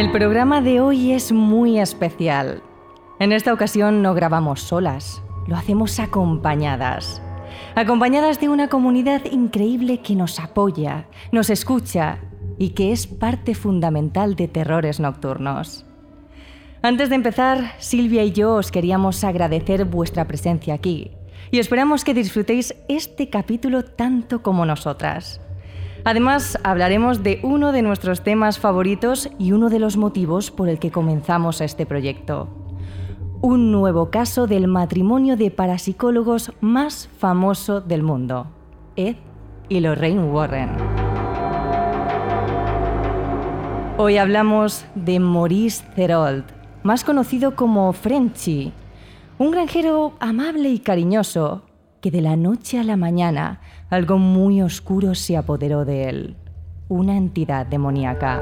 El programa de hoy es muy especial. En esta ocasión no grabamos solas, lo hacemos acompañadas. Acompañadas de una comunidad increíble que nos apoya, nos escucha y que es parte fundamental de Terrores Nocturnos. Antes de empezar, Silvia y yo os queríamos agradecer vuestra presencia aquí y esperamos que disfrutéis este capítulo tanto como nosotras. Además, hablaremos de uno de nuestros temas favoritos y uno de los motivos por el que comenzamos este proyecto. Un nuevo caso del matrimonio de parapsicólogos más famoso del mundo, Ed y Lorraine Warren. Hoy hablamos de Maurice Therold, más conocido como Frenchy, un granjero amable y cariñoso que de la noche a la mañana algo muy oscuro se apoderó de él, una entidad demoníaca.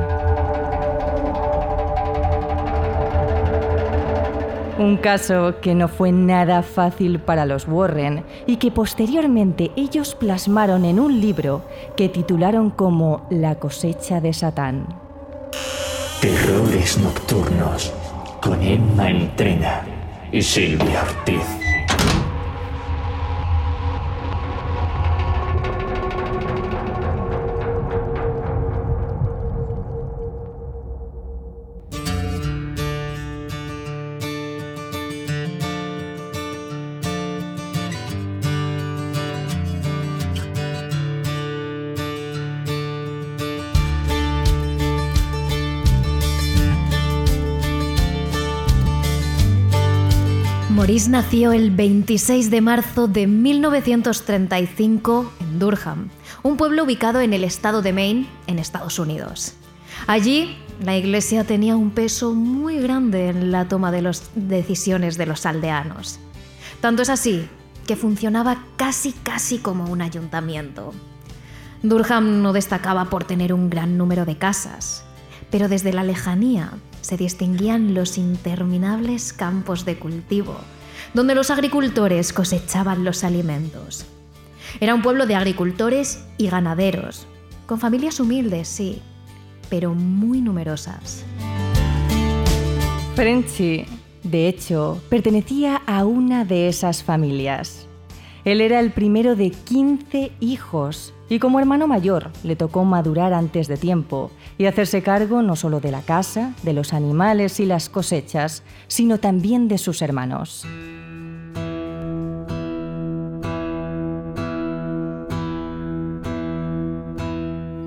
Un caso que no fue nada fácil para los Warren y que posteriormente ellos plasmaron en un libro que titularon como La cosecha de Satán. Terrores nocturnos con Emma Entrena y Silvia Ortiz. Nació el 26 de marzo de 1935 en Durham, un pueblo ubicado en el estado de Maine, en Estados Unidos. Allí, la iglesia tenía un peso muy grande en la toma de las decisiones de los aldeanos. Tanto es así que funcionaba casi casi como un ayuntamiento. Durham no destacaba por tener un gran número de casas, pero desde la lejanía se distinguían los interminables campos de cultivo donde los agricultores cosechaban los alimentos. Era un pueblo de agricultores y ganaderos, con familias humildes, sí, pero muy numerosas. Frenchy, de hecho, pertenecía a una de esas familias. Él era el primero de 15 hijos y como hermano mayor le tocó madurar antes de tiempo y hacerse cargo no solo de la casa, de los animales y las cosechas, sino también de sus hermanos.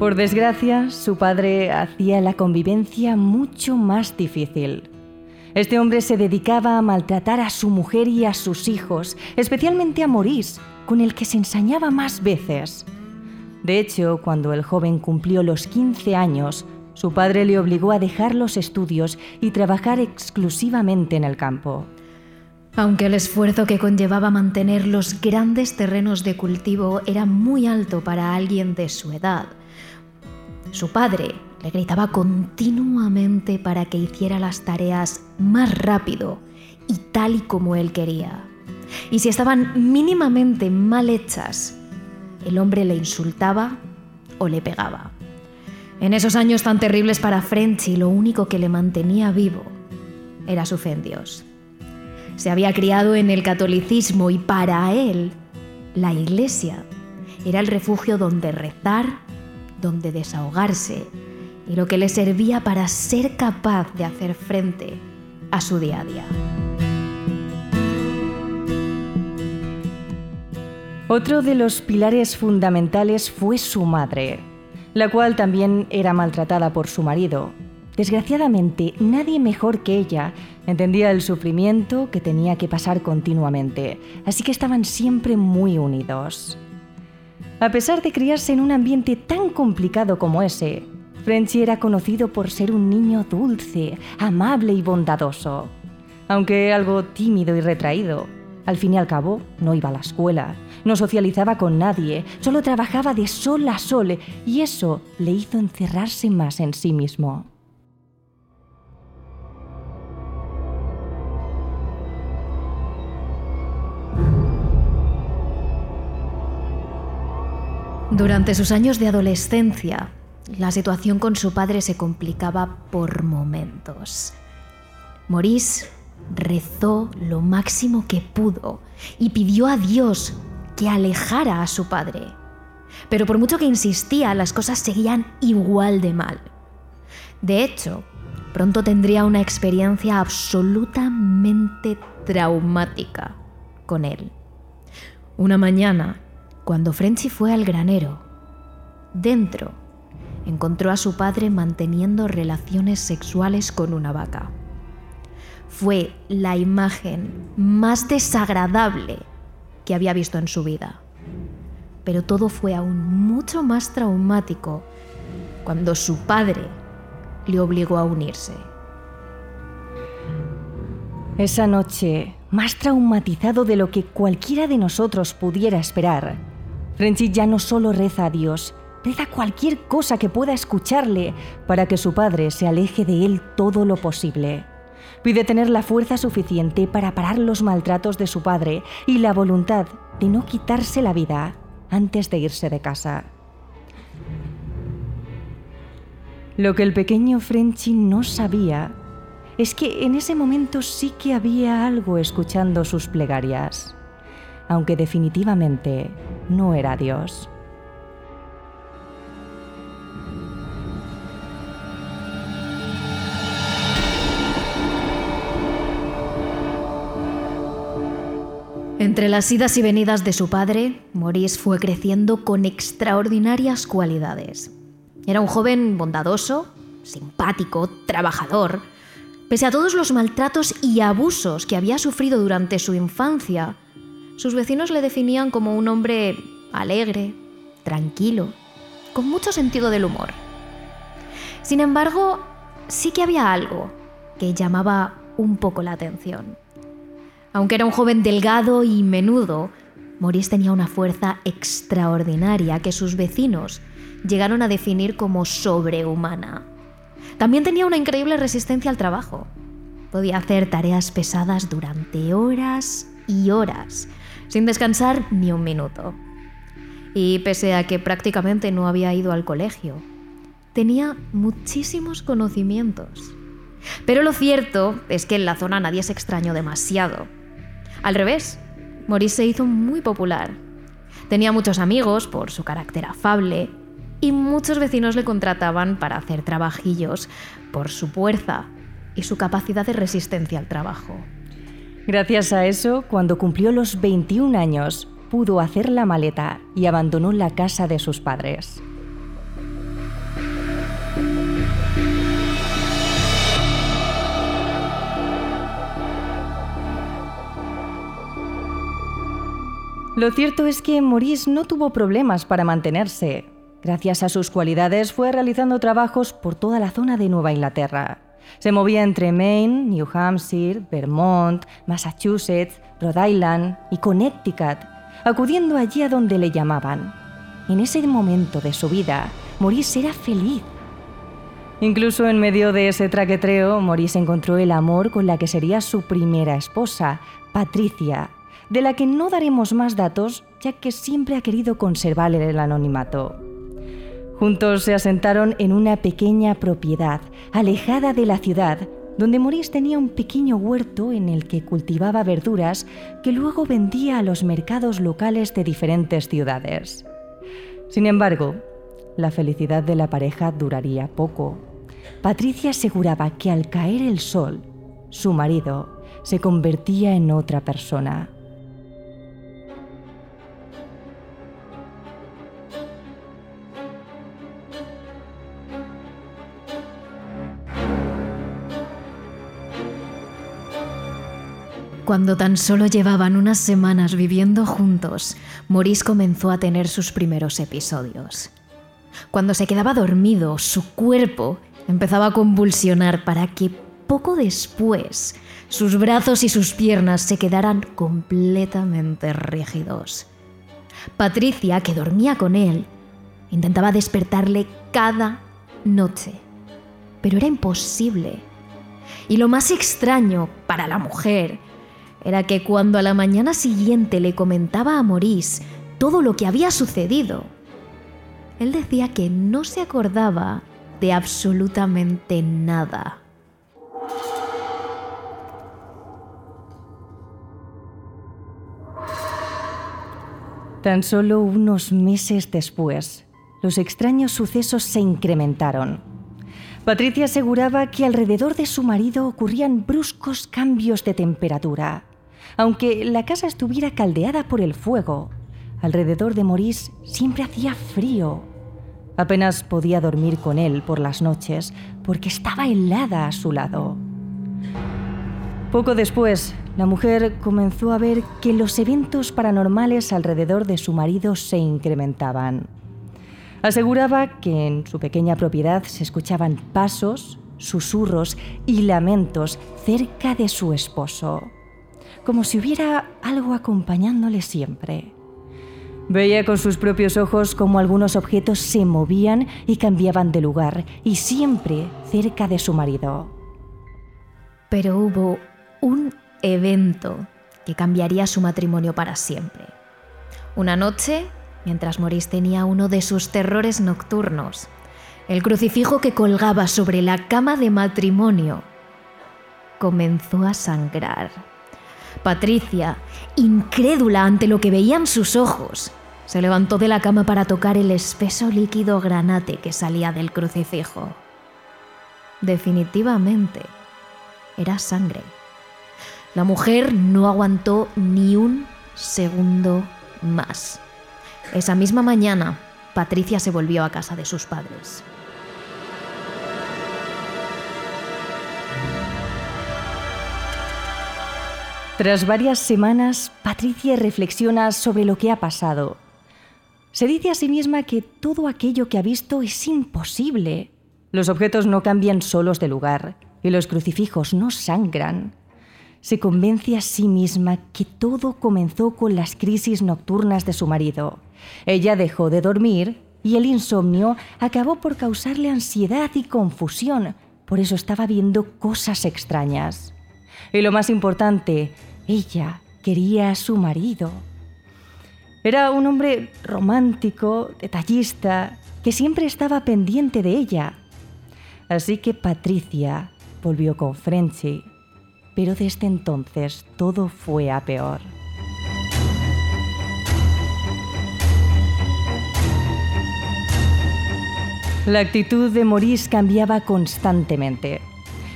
Por desgracia, su padre hacía la convivencia mucho más difícil. Este hombre se dedicaba a maltratar a su mujer y a sus hijos, especialmente a Maurice, con el que se ensañaba más veces. De hecho, cuando el joven cumplió los 15 años, su padre le obligó a dejar los estudios y trabajar exclusivamente en el campo. Aunque el esfuerzo que conllevaba mantener los grandes terrenos de cultivo era muy alto para alguien de su edad, su padre le gritaba continuamente para que hiciera las tareas más rápido y tal y como él quería. Y si estaban mínimamente mal hechas, el hombre le insultaba o le pegaba. En esos años tan terribles para Frenchy, lo único que le mantenía vivo era su fe en Dios. Se había criado en el catolicismo y para él la iglesia era el refugio donde rezar donde desahogarse y lo que le servía para ser capaz de hacer frente a su día a día. Otro de los pilares fundamentales fue su madre, la cual también era maltratada por su marido. Desgraciadamente, nadie mejor que ella entendía el sufrimiento que tenía que pasar continuamente, así que estaban siempre muy unidos. A pesar de criarse en un ambiente tan complicado como ese, Frenchy era conocido por ser un niño dulce, amable y bondadoso. Aunque algo tímido y retraído, al fin y al cabo no iba a la escuela, no socializaba con nadie, solo trabajaba de sol a sol y eso le hizo encerrarse más en sí mismo. Durante sus años de adolescencia, la situación con su padre se complicaba por momentos. Maurice rezó lo máximo que pudo y pidió a Dios que alejara a su padre. Pero por mucho que insistía, las cosas seguían igual de mal. De hecho, pronto tendría una experiencia absolutamente traumática con él. Una mañana, cuando Frenchy fue al granero, dentro encontró a su padre manteniendo relaciones sexuales con una vaca. Fue la imagen más desagradable que había visto en su vida. Pero todo fue aún mucho más traumático cuando su padre le obligó a unirse. Esa noche, más traumatizado de lo que cualquiera de nosotros pudiera esperar, Frenchy ya no solo reza a Dios, reza cualquier cosa que pueda escucharle para que su padre se aleje de él todo lo posible. Pide tener la fuerza suficiente para parar los maltratos de su padre y la voluntad de no quitarse la vida antes de irse de casa. Lo que el pequeño Frenchy no sabía es que en ese momento sí que había algo escuchando sus plegarias, aunque definitivamente no era Dios. Entre las idas y venidas de su padre, Maurice fue creciendo con extraordinarias cualidades. Era un joven bondadoso, simpático, trabajador. Pese a todos los maltratos y abusos que había sufrido durante su infancia, sus vecinos le definían como un hombre alegre, tranquilo, con mucho sentido del humor. Sin embargo, sí que había algo que llamaba un poco la atención. Aunque era un joven delgado y menudo, Maurice tenía una fuerza extraordinaria que sus vecinos llegaron a definir como sobrehumana. También tenía una increíble resistencia al trabajo. Podía hacer tareas pesadas durante horas y horas, sin descansar ni un minuto. Y pese a que prácticamente no había ido al colegio, tenía muchísimos conocimientos. Pero lo cierto es que en la zona nadie se extrañó demasiado. Al revés, Maurice se hizo muy popular. Tenía muchos amigos por su carácter afable y muchos vecinos le contrataban para hacer trabajillos por su fuerza y su capacidad de resistencia al trabajo. Gracias a eso, cuando cumplió los 21 años, pudo hacer la maleta y abandonó la casa de sus padres. Lo cierto es que Maurice no tuvo problemas para mantenerse. Gracias a sus cualidades fue realizando trabajos por toda la zona de Nueva Inglaterra. Se movía entre Maine, New Hampshire, Vermont, Massachusetts, Rhode Island y Connecticut, acudiendo allí a donde le llamaban. En ese momento de su vida, Maurice era feliz. Incluso en medio de ese traquetreo, Maurice encontró el amor con la que sería su primera esposa, Patricia, de la que no daremos más datos, ya que siempre ha querido conservar el anonimato. Juntos se asentaron en una pequeña propiedad, alejada de la ciudad, donde Maurice tenía un pequeño huerto en el que cultivaba verduras que luego vendía a los mercados locales de diferentes ciudades. Sin embargo, la felicidad de la pareja duraría poco. Patricia aseguraba que al caer el sol, su marido se convertía en otra persona. Cuando tan solo llevaban unas semanas viviendo juntos, Maurice comenzó a tener sus primeros episodios. Cuando se quedaba dormido, su cuerpo empezaba a convulsionar para que poco después sus brazos y sus piernas se quedaran completamente rígidos. Patricia, que dormía con él, intentaba despertarle cada noche, pero era imposible. Y lo más extraño para la mujer era que cuando a la mañana siguiente le comentaba a Maurice todo lo que había sucedido, Él decía que no se acordaba de absolutamente nada. Tan solo unos meses después, los extraños sucesos se incrementaron. Patricia aseguraba que alrededor de su marido ocurrían bruscos cambios de temperatura. Aunque la casa estuviera caldeada por el fuego, alrededor de Maurice siempre hacía frío. Apenas podía dormir con él por las noches porque estaba helada a su lado. Poco después, la mujer comenzó a ver que los eventos paranormales alrededor de su marido se incrementaban. Aseguraba que en su pequeña propiedad se escuchaban pasos, susurros y lamentos cerca de su esposo, como si hubiera algo acompañándole siempre. Veía con sus propios ojos cómo algunos objetos se movían y cambiaban de lugar, y siempre cerca de su marido. Pero hubo un evento que cambiaría su matrimonio para siempre. Una noche, mientras Maurice tenía uno de sus terrores nocturnos, el crucifijo que colgaba sobre la cama de matrimonio comenzó a sangrar. Patricia, incrédula ante lo que veían sus ojos, se levantó de la cama para tocar el espeso líquido granate que salía del crucifijo. Definitivamente, era sangre. La mujer no aguantó ni un segundo más. Esa misma mañana, Patricia se volvió a casa de sus padres. Tras varias semanas, Patricia reflexiona sobre lo que ha pasado. Se dice a sí misma que todo aquello que ha visto es imposible. Los objetos no cambian solos de lugar y los crucifijos no sangran se convence a sí misma que todo comenzó con las crisis nocturnas de su marido. Ella dejó de dormir y el insomnio acabó por causarle ansiedad y confusión. Por eso estaba viendo cosas extrañas. Y lo más importante, ella quería a su marido. Era un hombre romántico, detallista, que siempre estaba pendiente de ella. Así que Patricia volvió con Frenchy pero desde entonces todo fue a peor. La actitud de Maurice cambiaba constantemente.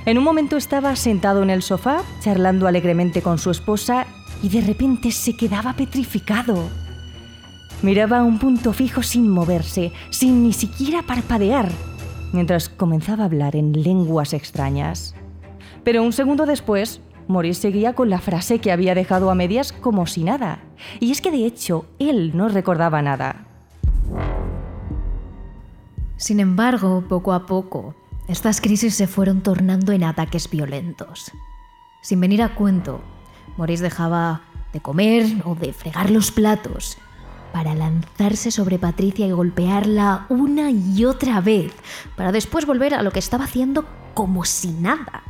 En un momento estaba sentado en el sofá, charlando alegremente con su esposa, y de repente se quedaba petrificado. Miraba a un punto fijo sin moverse, sin ni siquiera parpadear, mientras comenzaba a hablar en lenguas extrañas. Pero un segundo después, Maurice seguía con la frase que había dejado a medias como si nada. Y es que de hecho, él no recordaba nada. Sin embargo, poco a poco, estas crisis se fueron tornando en ataques violentos. Sin venir a cuento, Maurice dejaba de comer o de fregar los platos para lanzarse sobre Patricia y golpearla una y otra vez, para después volver a lo que estaba haciendo como si nada.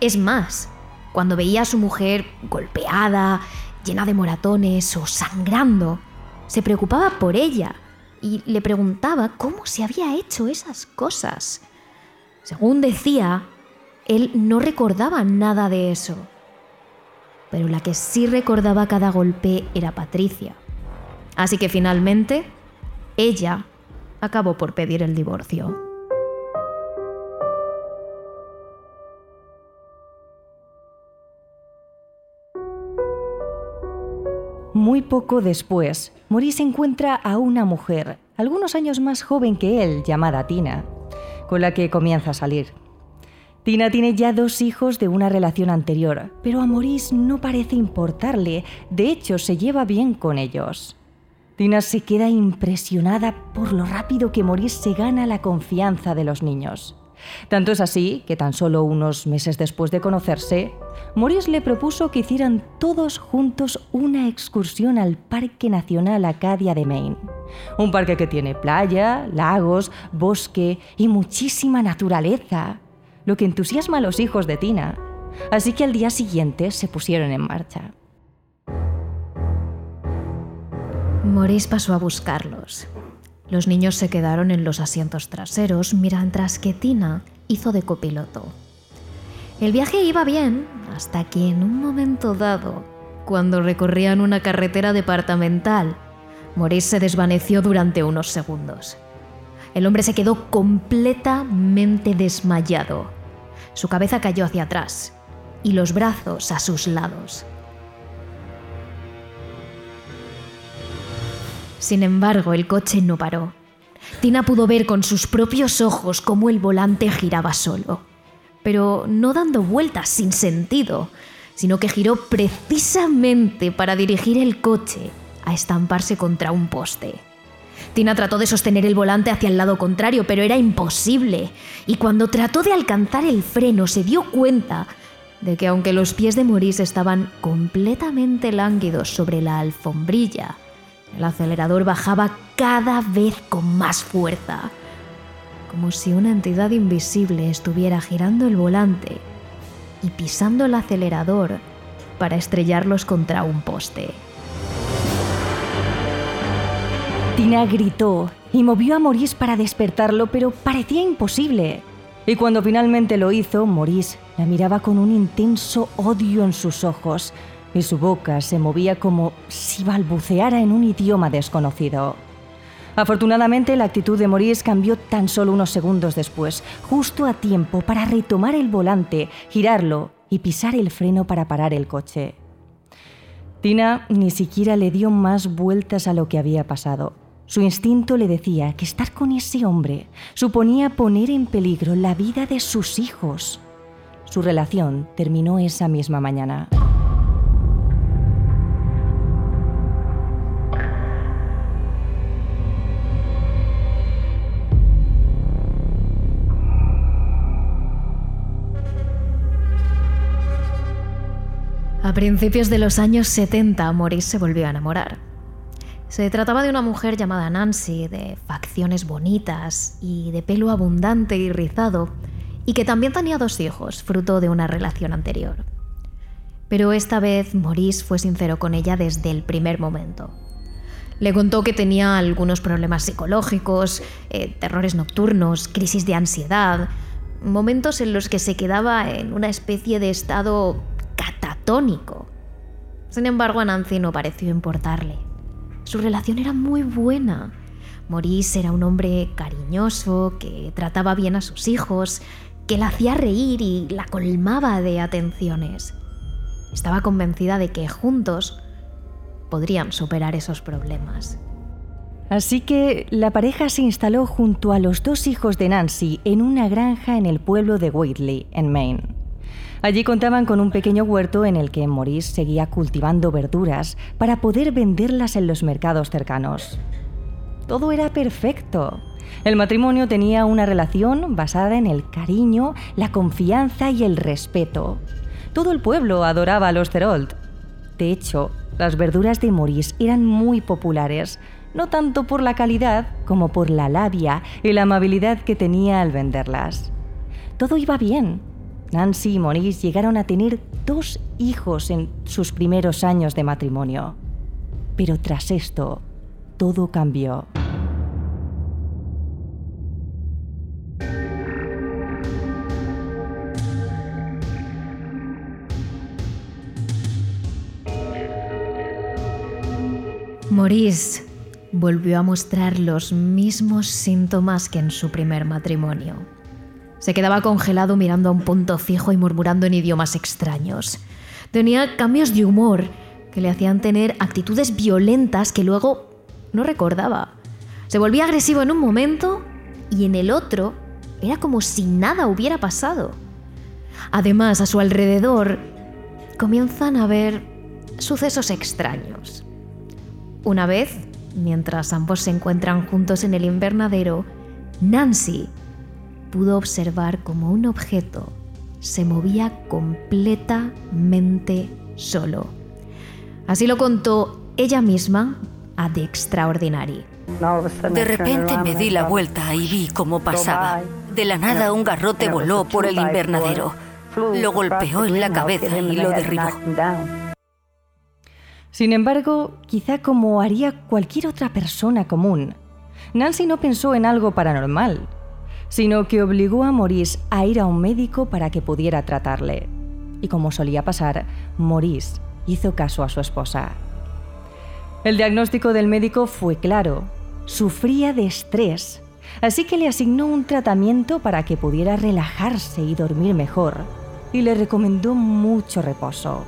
Es más, cuando veía a su mujer golpeada, llena de moratones o sangrando, se preocupaba por ella y le preguntaba cómo se había hecho esas cosas. Según decía, él no recordaba nada de eso. Pero la que sí recordaba cada golpe era Patricia. Así que finalmente, ella acabó por pedir el divorcio. Muy poco después, Maurice encuentra a una mujer, algunos años más joven que él, llamada Tina, con la que comienza a salir. Tina tiene ya dos hijos de una relación anterior, pero a Maurice no parece importarle, de hecho se lleva bien con ellos. Tina se queda impresionada por lo rápido que Maurice se gana la confianza de los niños. Tanto es así que tan solo unos meses después de conocerse, Maurice le propuso que hicieran todos juntos una excursión al Parque Nacional Acadia de Maine. Un parque que tiene playa, lagos, bosque y muchísima naturaleza, lo que entusiasma a los hijos de Tina. Así que al día siguiente se pusieron en marcha. Maurice pasó a buscarlos. Los niños se quedaron en los asientos traseros mientras que Tina hizo de copiloto. El viaje iba bien hasta que en un momento dado, cuando recorrían una carretera departamental, Maurice se desvaneció durante unos segundos. El hombre se quedó completamente desmayado. Su cabeza cayó hacia atrás y los brazos a sus lados. Sin embargo, el coche no paró. Tina pudo ver con sus propios ojos cómo el volante giraba solo, pero no dando vueltas sin sentido, sino que giró precisamente para dirigir el coche a estamparse contra un poste. Tina trató de sostener el volante hacia el lado contrario, pero era imposible, y cuando trató de alcanzar el freno se dio cuenta de que aunque los pies de Maurice estaban completamente lánguidos sobre la alfombrilla, el acelerador bajaba cada vez con más fuerza, como si una entidad invisible estuviera girando el volante y pisando el acelerador para estrellarlos contra un poste. Tina gritó y movió a Maurice para despertarlo, pero parecía imposible. Y cuando finalmente lo hizo, Maurice la miraba con un intenso odio en sus ojos y su boca se movía como si balbuceara en un idioma desconocido. Afortunadamente, la actitud de Maurice cambió tan solo unos segundos después, justo a tiempo para retomar el volante, girarlo y pisar el freno para parar el coche. Tina ni siquiera le dio más vueltas a lo que había pasado. Su instinto le decía que estar con ese hombre suponía poner en peligro la vida de sus hijos. Su relación terminó esa misma mañana. A principios de los años 70, Maurice se volvió a enamorar. Se trataba de una mujer llamada Nancy, de facciones bonitas y de pelo abundante y rizado, y que también tenía dos hijos, fruto de una relación anterior. Pero esta vez Maurice fue sincero con ella desde el primer momento. Le contó que tenía algunos problemas psicológicos, eh, terrores nocturnos, crisis de ansiedad, momentos en los que se quedaba en una especie de estado catatónico. Sin embargo, a Nancy no pareció importarle. Su relación era muy buena. Maurice era un hombre cariñoso, que trataba bien a sus hijos, que la hacía reír y la colmaba de atenciones. Estaba convencida de que juntos podrían superar esos problemas. Así que la pareja se instaló junto a los dos hijos de Nancy en una granja en el pueblo de Whately, en Maine. Allí contaban con un pequeño huerto en el que Maurice seguía cultivando verduras para poder venderlas en los mercados cercanos. Todo era perfecto. El matrimonio tenía una relación basada en el cariño, la confianza y el respeto. Todo el pueblo adoraba a los Cerold. De hecho, las verduras de Maurice eran muy populares, no tanto por la calidad como por la labia y la amabilidad que tenía al venderlas. Todo iba bien, Nancy y Maurice llegaron a tener dos hijos en sus primeros años de matrimonio. Pero tras esto, todo cambió. Maurice volvió a mostrar los mismos síntomas que en su primer matrimonio. Se quedaba congelado mirando a un punto fijo y murmurando en idiomas extraños. Tenía cambios de humor que le hacían tener actitudes violentas que luego no recordaba. Se volvía agresivo en un momento y en el otro era como si nada hubiera pasado. Además, a su alrededor comienzan a haber sucesos extraños. Una vez, mientras ambos se encuentran juntos en el invernadero, Nancy pudo observar como un objeto se movía completamente solo. Así lo contó ella misma a The Extraordinary. De repente me di la vuelta y vi cómo pasaba. De la nada un garrote voló por el invernadero. Lo golpeó en la cabeza y lo derribó. Sin embargo, quizá como haría cualquier otra persona común, Nancy no pensó en algo paranormal, sino que obligó a Maurice a ir a un médico para que pudiera tratarle. Y como solía pasar, Maurice hizo caso a su esposa. El diagnóstico del médico fue claro. Sufría de estrés, así que le asignó un tratamiento para que pudiera relajarse y dormir mejor, y le recomendó mucho reposo.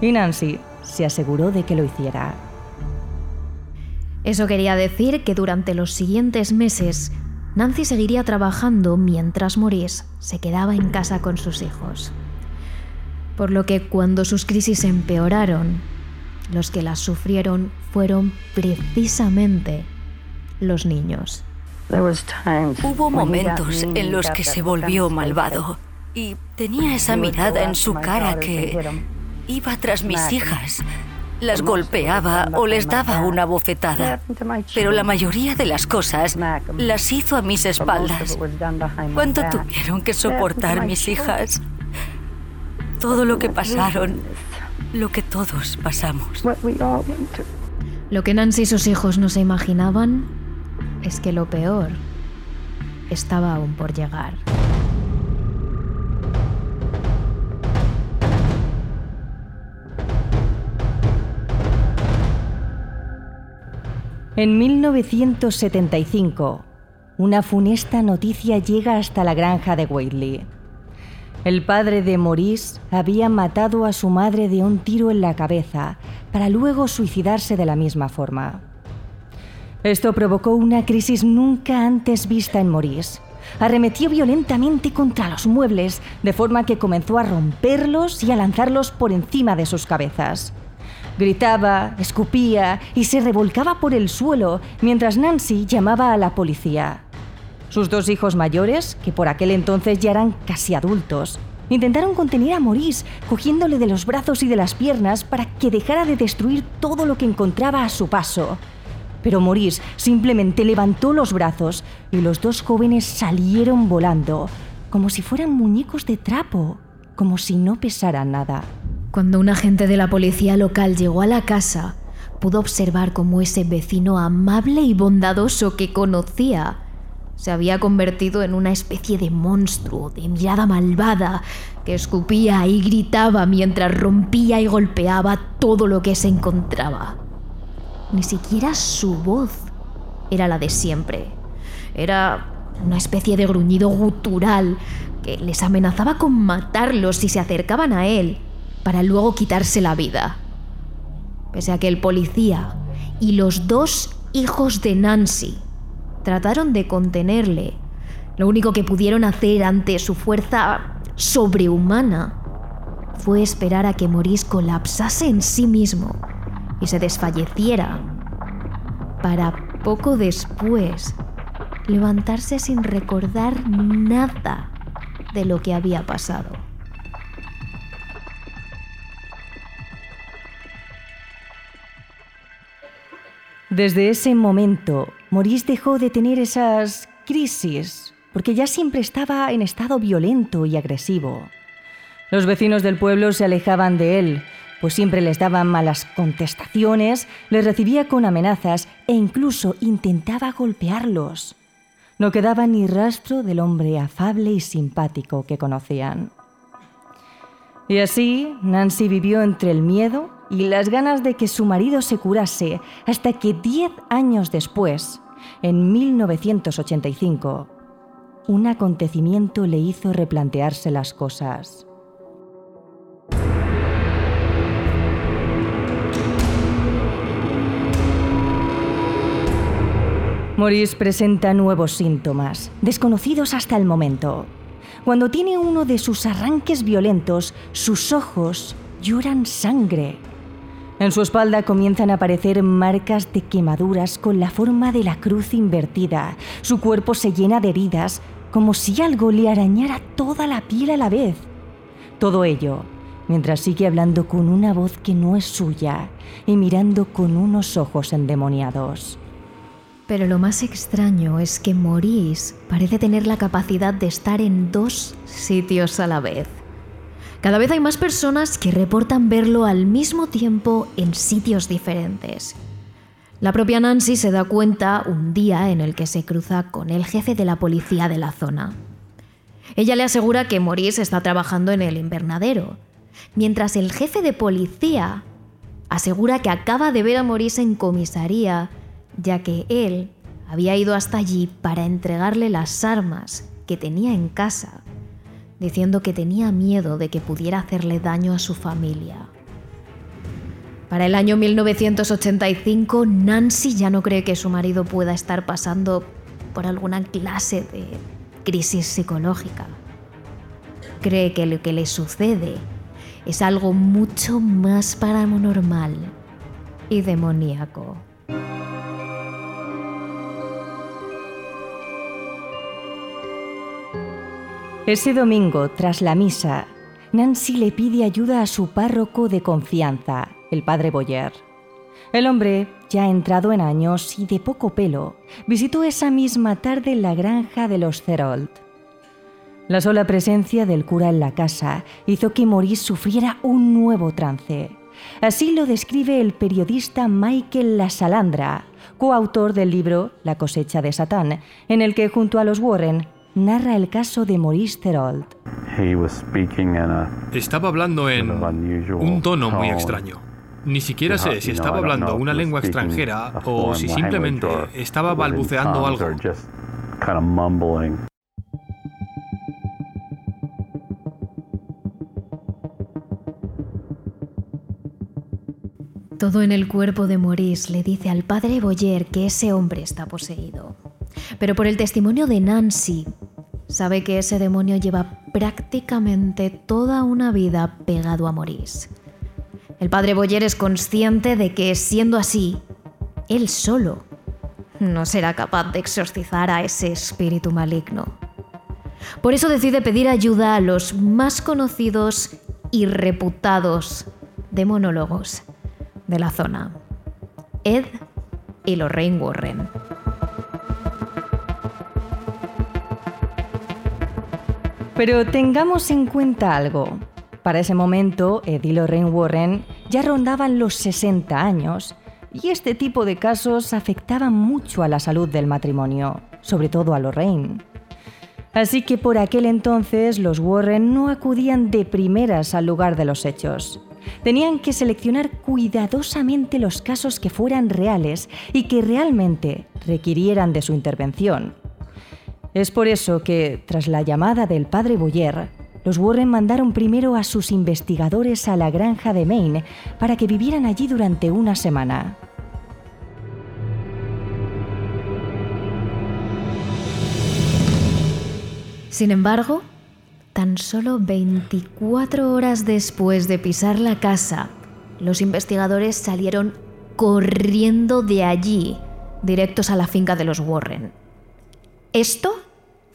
Y Nancy se aseguró de que lo hiciera. Eso quería decir que durante los siguientes meses Nancy seguiría trabajando mientras Maurice se quedaba en casa con sus hijos. Por lo que cuando sus crisis empeoraron, los que las sufrieron fueron precisamente los niños. Hubo momentos en los que se volvió malvado y tenía esa mirada en su cara que iba tras mis hijas. Las golpeaba o les daba una bofetada, pero la mayoría de las cosas las hizo a mis espaldas. ¿Cuánto tuvieron que soportar mis hijas? Todo lo que pasaron, lo que todos pasamos. Lo que Nancy y sus hijos no se imaginaban es que lo peor estaba aún por llegar. En 1975, una funesta noticia llega hasta la granja de Waitley. El padre de Maurice había matado a su madre de un tiro en la cabeza para luego suicidarse de la misma forma. Esto provocó una crisis nunca antes vista en Maurice. Arremetió violentamente contra los muebles, de forma que comenzó a romperlos y a lanzarlos por encima de sus cabezas. Gritaba, escupía y se revolcaba por el suelo mientras Nancy llamaba a la policía. Sus dos hijos mayores, que por aquel entonces ya eran casi adultos, intentaron contener a Maurice, cogiéndole de los brazos y de las piernas para que dejara de destruir todo lo que encontraba a su paso. Pero Maurice simplemente levantó los brazos y los dos jóvenes salieron volando, como si fueran muñecos de trapo, como si no pesaran nada. Cuando un agente de la policía local llegó a la casa, pudo observar cómo ese vecino amable y bondadoso que conocía se había convertido en una especie de monstruo de mirada malvada que escupía y gritaba mientras rompía y golpeaba todo lo que se encontraba. Ni siquiera su voz era la de siempre. Era una especie de gruñido gutural que les amenazaba con matarlos si se acercaban a él para luego quitarse la vida. Pese a que el policía y los dos hijos de Nancy trataron de contenerle, lo único que pudieron hacer ante su fuerza sobrehumana fue esperar a que Maurice colapsase en sí mismo y se desfalleciera, para poco después levantarse sin recordar nada de lo que había pasado. Desde ese momento, Maurice dejó de tener esas crisis, porque ya siempre estaba en estado violento y agresivo. Los vecinos del pueblo se alejaban de él, pues siempre les daban malas contestaciones, les recibía con amenazas e incluso intentaba golpearlos. No quedaba ni rastro del hombre afable y simpático que conocían. Y así, Nancy vivió entre el miedo y las ganas de que su marido se curase hasta que diez años después, en 1985, un acontecimiento le hizo replantearse las cosas. Maurice presenta nuevos síntomas, desconocidos hasta el momento. Cuando tiene uno de sus arranques violentos, sus ojos lloran sangre. En su espalda comienzan a aparecer marcas de quemaduras con la forma de la cruz invertida. Su cuerpo se llena de heridas, como si algo le arañara toda la piel a la vez. Todo ello mientras sigue hablando con una voz que no es suya y mirando con unos ojos endemoniados. Pero lo más extraño es que Maurice parece tener la capacidad de estar en dos sitios a la vez. Cada vez hay más personas que reportan verlo al mismo tiempo en sitios diferentes. La propia Nancy se da cuenta un día en el que se cruza con el jefe de la policía de la zona. Ella le asegura que Maurice está trabajando en el invernadero, mientras el jefe de policía asegura que acaba de ver a Maurice en comisaría, ya que él había ido hasta allí para entregarle las armas que tenía en casa, diciendo que tenía miedo de que pudiera hacerle daño a su familia. Para el año 1985, Nancy ya no cree que su marido pueda estar pasando por alguna clase de crisis psicológica. Cree que lo que le sucede es algo mucho más paranormal y demoníaco. Ese domingo, tras la misa, Nancy le pide ayuda a su párroco de confianza, el padre Boyer. El hombre, ya entrado en años y de poco pelo, visitó esa misma tarde la granja de los Cerold. La sola presencia del cura en la casa hizo que Maurice sufriera un nuevo trance. Así lo describe el periodista Michael Lasalandra, coautor del libro La cosecha de Satán, en el que junto a los Warren narra el caso de Maurice Therold. Estaba hablando en un tono muy extraño. Ni siquiera sé si estaba hablando una lengua extranjera o si simplemente estaba balbuceando algo. Todo en el cuerpo de Maurice le dice al padre Boyer que ese hombre está poseído. Pero por el testimonio de Nancy, sabe que ese demonio lleva prácticamente toda una vida pegado a Maurice. El padre Boyer es consciente de que, siendo así, él solo no será capaz de exorcizar a ese espíritu maligno. Por eso decide pedir ayuda a los más conocidos y reputados demonólogos de la zona, Ed y Lorraine Warren. Pero tengamos en cuenta algo. Para ese momento, Ed y Lorraine Warren ya rondaban los 60 años y este tipo de casos afectaban mucho a la salud del matrimonio, sobre todo a Lorraine. Así que por aquel entonces los Warren no acudían de primeras al lugar de los hechos. Tenían que seleccionar cuidadosamente los casos que fueran reales y que realmente requirieran de su intervención. Es por eso que, tras la llamada del padre Boyer, los Warren mandaron primero a sus investigadores a la granja de Maine para que vivieran allí durante una semana. Sin embargo, tan solo 24 horas después de pisar la casa, los investigadores salieron corriendo de allí, directos a la finca de los Warren. Esto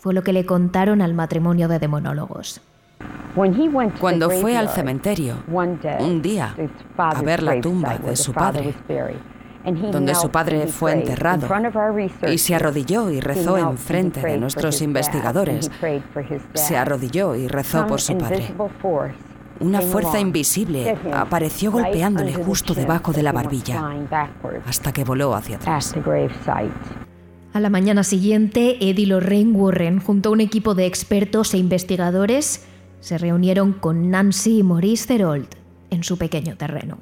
fue lo que le contaron al matrimonio de demonólogos. Cuando fue al cementerio, un día, a ver la tumba de su padre, donde su padre fue enterrado, y se arrodilló y rezó enfrente de nuestros investigadores, se arrodilló y rezó por su padre. Una fuerza invisible apareció golpeándole justo debajo de la barbilla, hasta que voló hacia atrás. A la mañana siguiente, Ed y Lorraine Warren, junto a un equipo de expertos e investigadores, se reunieron con Nancy y Maurice Therold en su pequeño terreno.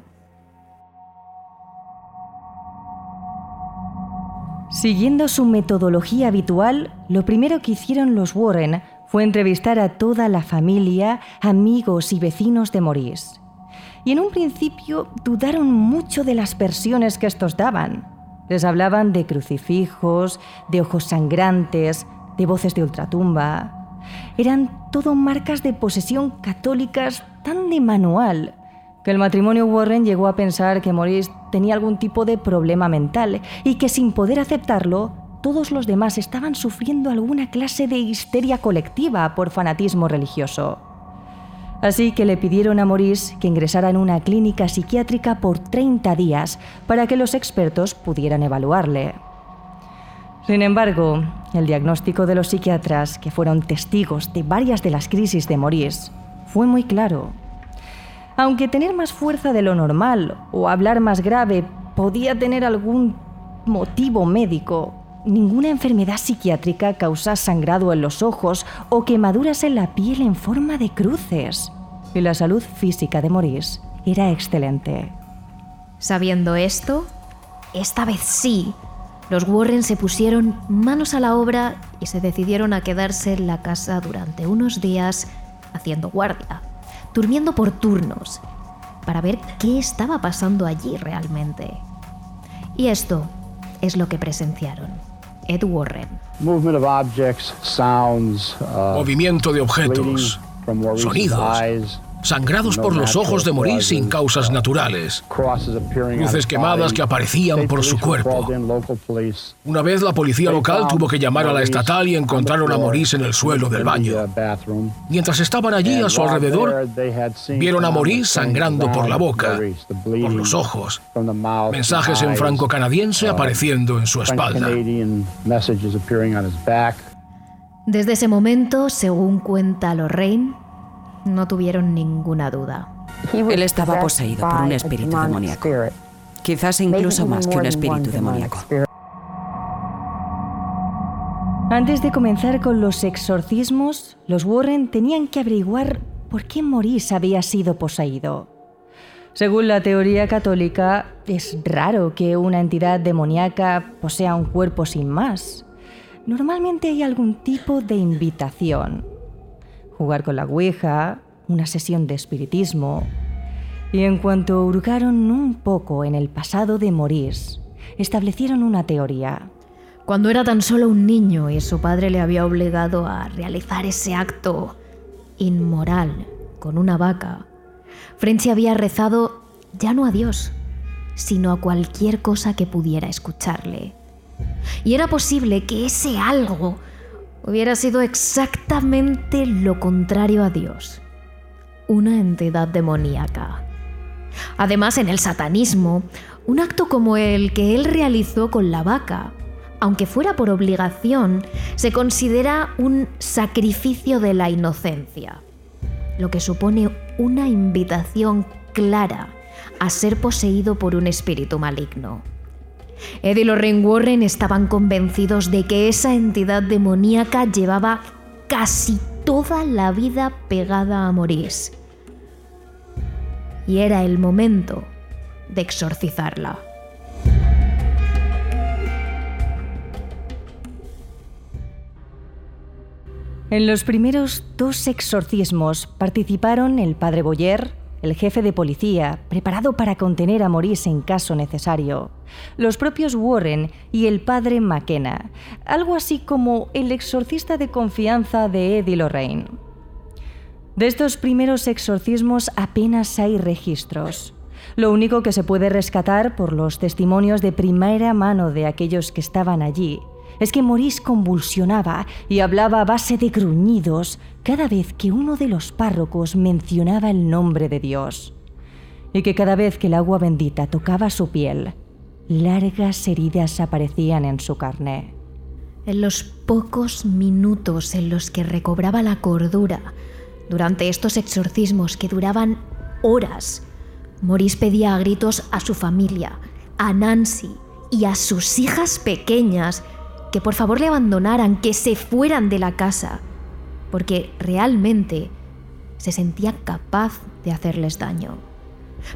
Siguiendo su metodología habitual, lo primero que hicieron los Warren fue entrevistar a toda la familia, amigos y vecinos de Maurice. Y en un principio dudaron mucho de las versiones que estos daban. Les hablaban de crucifijos, de ojos sangrantes, de voces de ultratumba. Eran todo marcas de posesión católicas tan de manual que el matrimonio Warren llegó a pensar que Maurice tenía algún tipo de problema mental y que sin poder aceptarlo, todos los demás estaban sufriendo alguna clase de histeria colectiva por fanatismo religioso. Así que le pidieron a Maurice que ingresara en una clínica psiquiátrica por 30 días para que los expertos pudieran evaluarle. Sin embargo, el diagnóstico de los psiquiatras, que fueron testigos de varias de las crisis de Maurice, fue muy claro. Aunque tener más fuerza de lo normal o hablar más grave podía tener algún motivo médico, ninguna enfermedad psiquiátrica causa sangrado en los ojos o quemaduras en la piel en forma de cruces. Y la salud física de Maurice era excelente. Sabiendo esto, esta vez sí, los Warren se pusieron manos a la obra y se decidieron a quedarse en la casa durante unos días haciendo guardia, durmiendo por turnos, para ver qué estaba pasando allí realmente. Y esto es lo que presenciaron. Ed Warren. Uh, Movimiento de objetos, sonidos, sangrados por los ojos de morir sin causas naturales, cruces quemadas que aparecían por su cuerpo. Una vez la policía local tuvo que llamar a la estatal y encontraron a Maurice en el suelo del baño. Mientras estaban allí a su alrededor, vieron a Maurice sangrando por la boca, por los ojos, mensajes en franco-canadiense apareciendo en su espalda. Desde ese momento, según cuenta Lorraine, no tuvieron ninguna duda. Él estaba poseído por un espíritu demoníaco. Quizás incluso más que un espíritu demoníaco. Antes de comenzar con los exorcismos, los Warren tenían que averiguar por qué Maurice había sido poseído. Según la teoría católica, es raro que una entidad demoníaca posea un cuerpo sin más. Normalmente hay algún tipo de invitación, jugar con la Ouija, una sesión de espiritismo. Y en cuanto hurgaron un poco en el pasado de Maurice, establecieron una teoría. Cuando era tan solo un niño y su padre le había obligado a realizar ese acto inmoral con una vaca, Frenchy había rezado ya no a Dios, sino a cualquier cosa que pudiera escucharle. Y era posible que ese algo hubiera sido exactamente lo contrario a Dios, una entidad demoníaca. Además, en el satanismo, un acto como el que él realizó con la vaca, aunque fuera por obligación, se considera un sacrificio de la inocencia, lo que supone una invitación clara a ser poseído por un espíritu maligno. Ed y Lorraine Warren estaban convencidos de que esa entidad demoníaca llevaba casi toda la vida pegada a Maurice. Y era el momento de exorcizarla. En los primeros dos exorcismos participaron el padre Boyer, el jefe de policía, preparado para contener a Maurice en caso necesario, los propios Warren y el padre McKenna, algo así como el exorcista de confianza de Eddie Lorraine. De estos primeros exorcismos apenas hay registros. Lo único que se puede rescatar por los testimonios de primera mano de aquellos que estaban allí es que Maurice convulsionaba y hablaba a base de gruñidos cada vez que uno de los párrocos mencionaba el nombre de Dios, y que cada vez que el agua bendita tocaba su piel, largas heridas aparecían en su carne. En los pocos minutos en los que recobraba la cordura, durante estos exorcismos que duraban horas, Maurice pedía a gritos a su familia, a Nancy y a sus hijas pequeñas que por favor le abandonaran, que se fueran de la casa, porque realmente se sentía capaz de hacerles daño.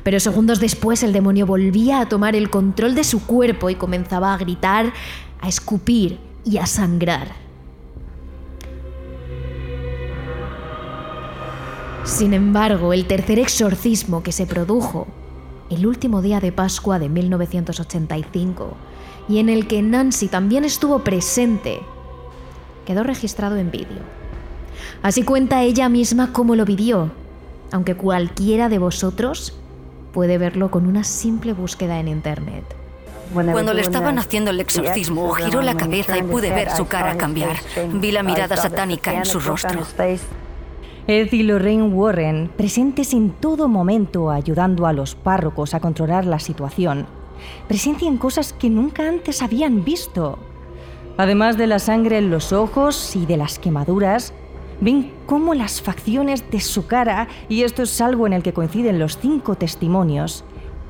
Pero segundos después el demonio volvía a tomar el control de su cuerpo y comenzaba a gritar, a escupir y a sangrar. Sin embargo, el tercer exorcismo que se produjo el último día de Pascua de 1985 y en el que Nancy también estuvo presente, quedó registrado en vídeo. Así cuenta ella misma cómo lo vivió, aunque cualquiera de vosotros puede verlo con una simple búsqueda en Internet. Cuando le estaban haciendo el exorcismo, giró la cabeza y pude ver su cara cambiar. Vi la mirada satánica en su rostro. Ed y Lorraine Warren, presentes en todo momento ayudando a los párrocos a controlar la situación, presencian cosas que nunca antes habían visto. Además de la sangre en los ojos y de las quemaduras, ven cómo las facciones de su cara, y esto es algo en el que coinciden los cinco testimonios,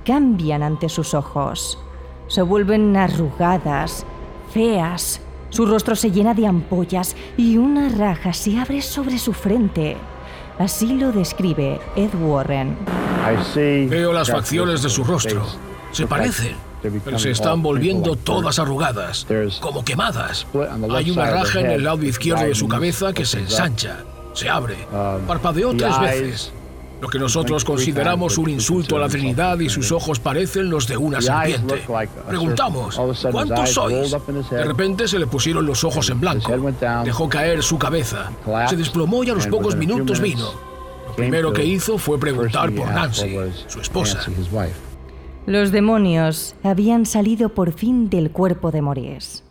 cambian ante sus ojos. se vuelven arrugadas, feas. Su rostro se llena de ampollas y una raja se abre sobre su frente. Así lo describe Ed Warren. Veo las facciones de su rostro. Se parecen, pero se están volviendo todas arrugadas, como quemadas. Hay una raja en el lado izquierdo de su cabeza que se ensancha, se abre. Parpadeó tres veces. Lo que nosotros consideramos un insulto a la Trinidad y sus ojos parecen los de una serpiente. Preguntamos, ¿cuántos sois? De repente se le pusieron los ojos en blanco. Dejó caer su cabeza. Se desplomó y a los pocos minutos vino. Lo primero que hizo fue preguntar por Nancy, su esposa. Los demonios habían salido por fin del cuerpo de Maurice.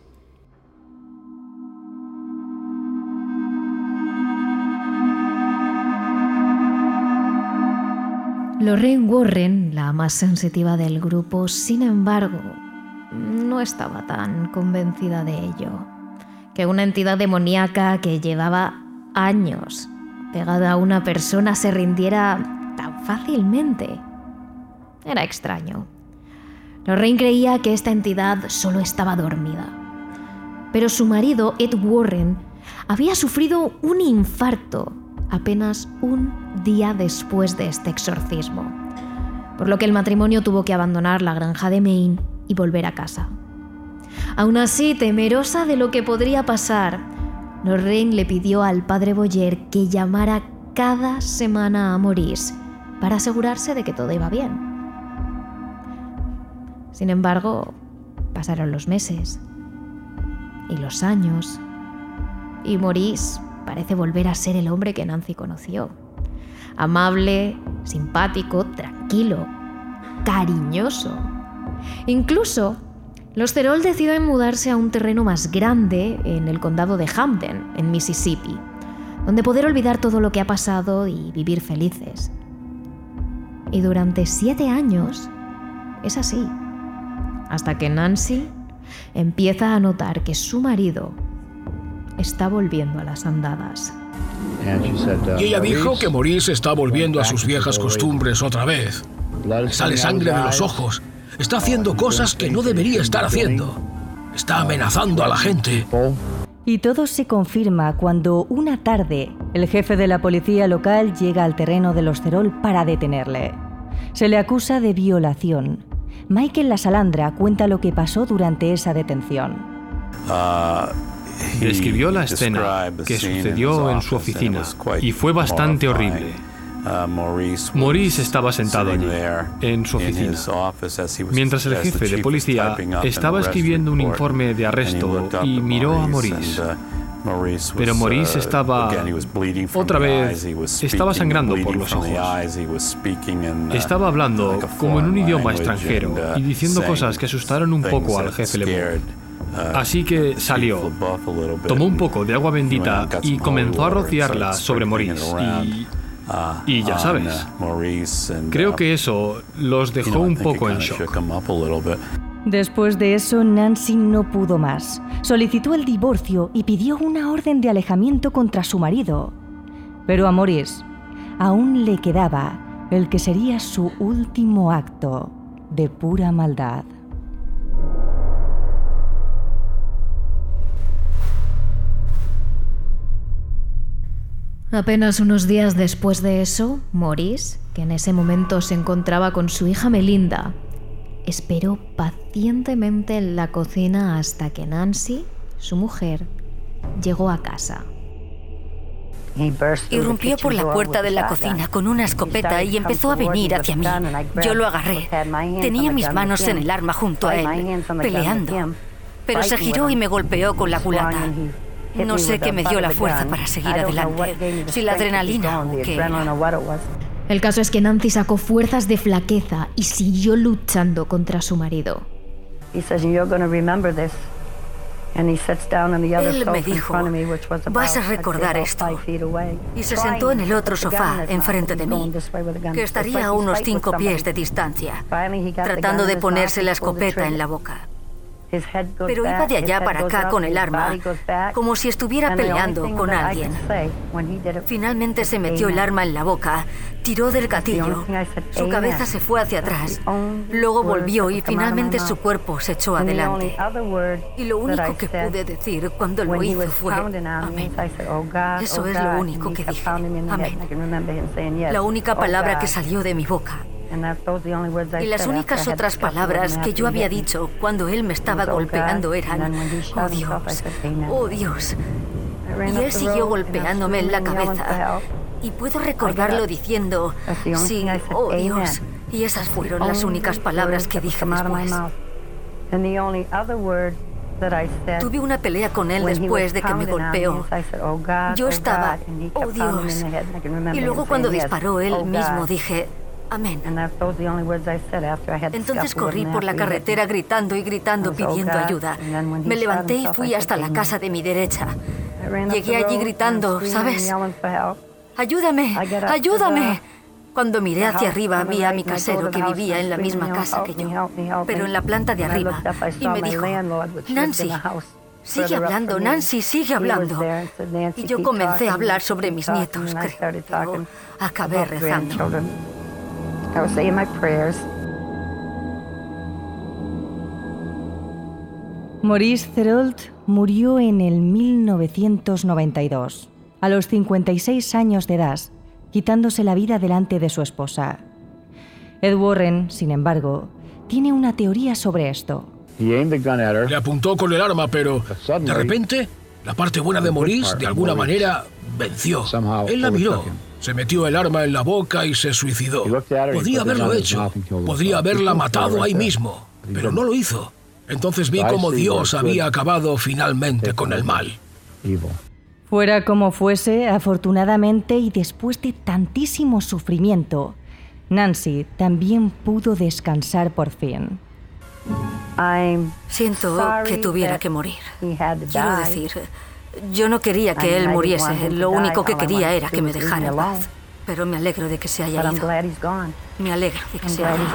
Lorraine Warren, la más sensitiva del grupo, sin embargo, no estaba tan convencida de ello. Que una entidad demoníaca que llevaba años pegada a una persona se rindiera tan fácilmente. Era extraño. Lorraine creía que esta entidad solo estaba dormida. Pero su marido, Ed Warren, había sufrido un infarto apenas un día después de este exorcismo, por lo que el matrimonio tuvo que abandonar la granja de Maine y volver a casa. Aún así, temerosa de lo que podría pasar, Lorraine le pidió al padre Boyer que llamara cada semana a Maurice para asegurarse de que todo iba bien. Sin embargo, pasaron los meses y los años y Maurice parece volver a ser el hombre que Nancy conoció. Amable, simpático, tranquilo, cariñoso. Incluso, los Cerol deciden mudarse a un terreno más grande en el condado de Hampden, en Mississippi, donde poder olvidar todo lo que ha pasado y vivir felices. Y durante siete años es así, hasta que Nancy empieza a notar que su marido está volviendo a las andadas. Uh, y ella dijo que Maurice está volviendo a sus viejas costumbres otra vez. Sale sangre de los ojos. Está haciendo cosas que no debería estar haciendo. Está amenazando a la gente. Y todo se confirma cuando una tarde el jefe de la policía local llega al terreno de los Cerol para detenerle. Se le acusa de violación. Michael La Salandra cuenta lo que pasó durante esa detención. Uh, Describió la escena que sucedió en su oficina y fue bastante horrible. Uh, Maurice estaba sentado allí, en su oficina, mientras el jefe de policía estaba escribiendo un informe de arresto y miró a Maurice. Uh, Pero Maurice uh, estaba otra vez, estaba sangrando por los ojos. Estaba hablando como en un idioma extranjero y diciendo cosas que asustaron un poco al jefe LeBourd. Así que salió, tomó un poco de agua bendita y comenzó a rociarla sobre Maurice. Y, ya sabes, creo que eso los dejó un poco en shock. Después de eso, Nancy no pudo más. Solicitó el divorcio y pidió una orden de alejamiento contra su marido. Pero a Maurice aún le quedaba el que sería su último acto de pura maldad. Apenas unos días después de eso, Maurice, que en ese momento se encontraba con su hija Melinda, esperó pacientemente en la cocina hasta que Nancy, su mujer, llegó a casa. Irrumpió por la puerta de la cocina con una escopeta y empezó a venir hacia mí. Yo lo agarré. Tenía mis manos en el arma junto a él, peleando. Pero se giró y me golpeó con la culata. No sé qué me dio la fuerza para seguir adelante. Si la adrenalina o qué El caso es que Nancy sacó fuerzas de flaqueza y siguió luchando contra su marido. Él me dijo, vas a recordar esto. Y se sentó en el otro sofá, enfrente de mí, que estaría a unos cinco pies de distancia, tratando de ponerse la escopeta en la boca. Pero iba de allá para acá con el arma, como si estuviera peleando con alguien. Finalmente se metió el arma en la boca, tiró del gatillo, su cabeza se fue hacia atrás, luego volvió y finalmente su cuerpo se echó adelante. Y lo único que pude decir cuando lo hizo fue, amén. Eso es lo único que dije, amén. La única palabra que salió de mi boca y las únicas otras palabras que yo había dicho cuando él me estaba golpeando eran, oh Dios, oh Dios. Y él siguió golpeándome en la cabeza. Y puedo recordarlo diciendo, sí, oh Dios. Y esas fueron las únicas palabras que dije después. Tuve una pelea con él después de que me golpeó. Yo estaba, oh Dios. Y luego cuando disparó él mismo dije, Amén. Entonces corrí por la carretera gritando y gritando pidiendo ayuda. Me levanté y fui hasta la casa de mi derecha. Llegué allí gritando, ¿sabes? Ayúdame, ayúdame. Cuando miré hacia arriba vi a mi casero que vivía en la misma casa que yo, pero en la planta de arriba, y me dijo, Nancy, sigue hablando, Nancy, sigue hablando. Y yo comencé a hablar sobre mis nietos, creo, acabé rezando. Maurice Therold murió en el 1992, a los 56 años de edad, quitándose la vida delante de su esposa. Ed Warren, sin embargo, tiene una teoría sobre esto. Le apuntó con el arma, pero de repente la parte buena de Maurice, de alguna manera, venció. Él la miró, se metió el arma en la boca y se suicidó. Podría haberlo hecho. Podría haberla matado ahí mismo. Pero no lo hizo. Entonces vi cómo Dios había acabado finalmente con el mal. Fuera como fuese, afortunadamente y después de tantísimo sufrimiento, Nancy también pudo descansar por fin. Siento que tuviera que morir. Quiero decir, yo no quería que él muriese, lo único que quería era que me dejara en paz. Pero me alegro de que se haya ido. Me alegro de que se haya ido.